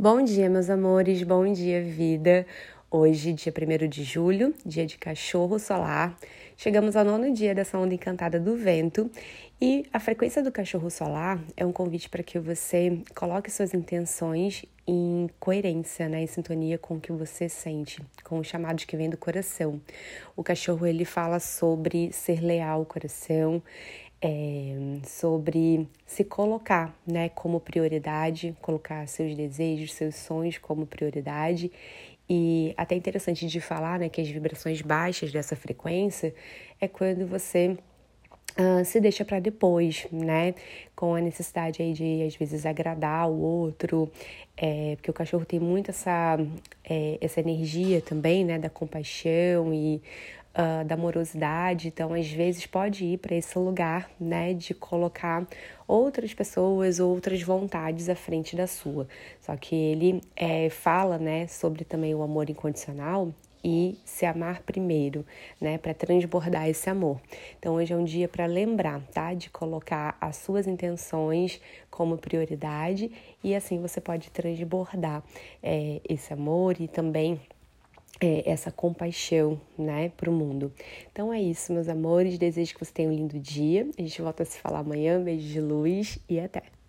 Bom dia, meus amores, bom dia, vida. Hoje, dia 1 de julho, dia de cachorro solar. Chegamos ao nono dia dessa onda encantada do vento e a frequência do cachorro solar é um convite para que você coloque suas intenções em coerência, né, em sintonia com o que você sente, com os chamados que vem do coração. O cachorro ele fala sobre ser leal ao coração, é, sobre se colocar né, como prioridade, colocar seus desejos, seus sonhos como prioridade. E até interessante de falar né, que as vibrações baixas dessa frequência é quando você Uh, se deixa para depois, né? Com a necessidade aí de, às vezes, agradar o outro, é, porque o cachorro tem muito essa, é, essa energia também, né? Da compaixão e uh, da amorosidade, então às vezes pode ir para esse lugar, né, de colocar outras pessoas, outras vontades à frente da sua. Só que ele é, fala, né, sobre também o amor incondicional e se amar primeiro, né, para transbordar esse amor. Então hoje é um dia para lembrar, tá, de colocar as suas intenções como prioridade e assim você pode transbordar é, esse amor e também é, essa compaixão, né, para o mundo. Então é isso, meus amores. Desejo que você tenha um lindo dia. A gente volta a se falar amanhã. Beijo de luz e até.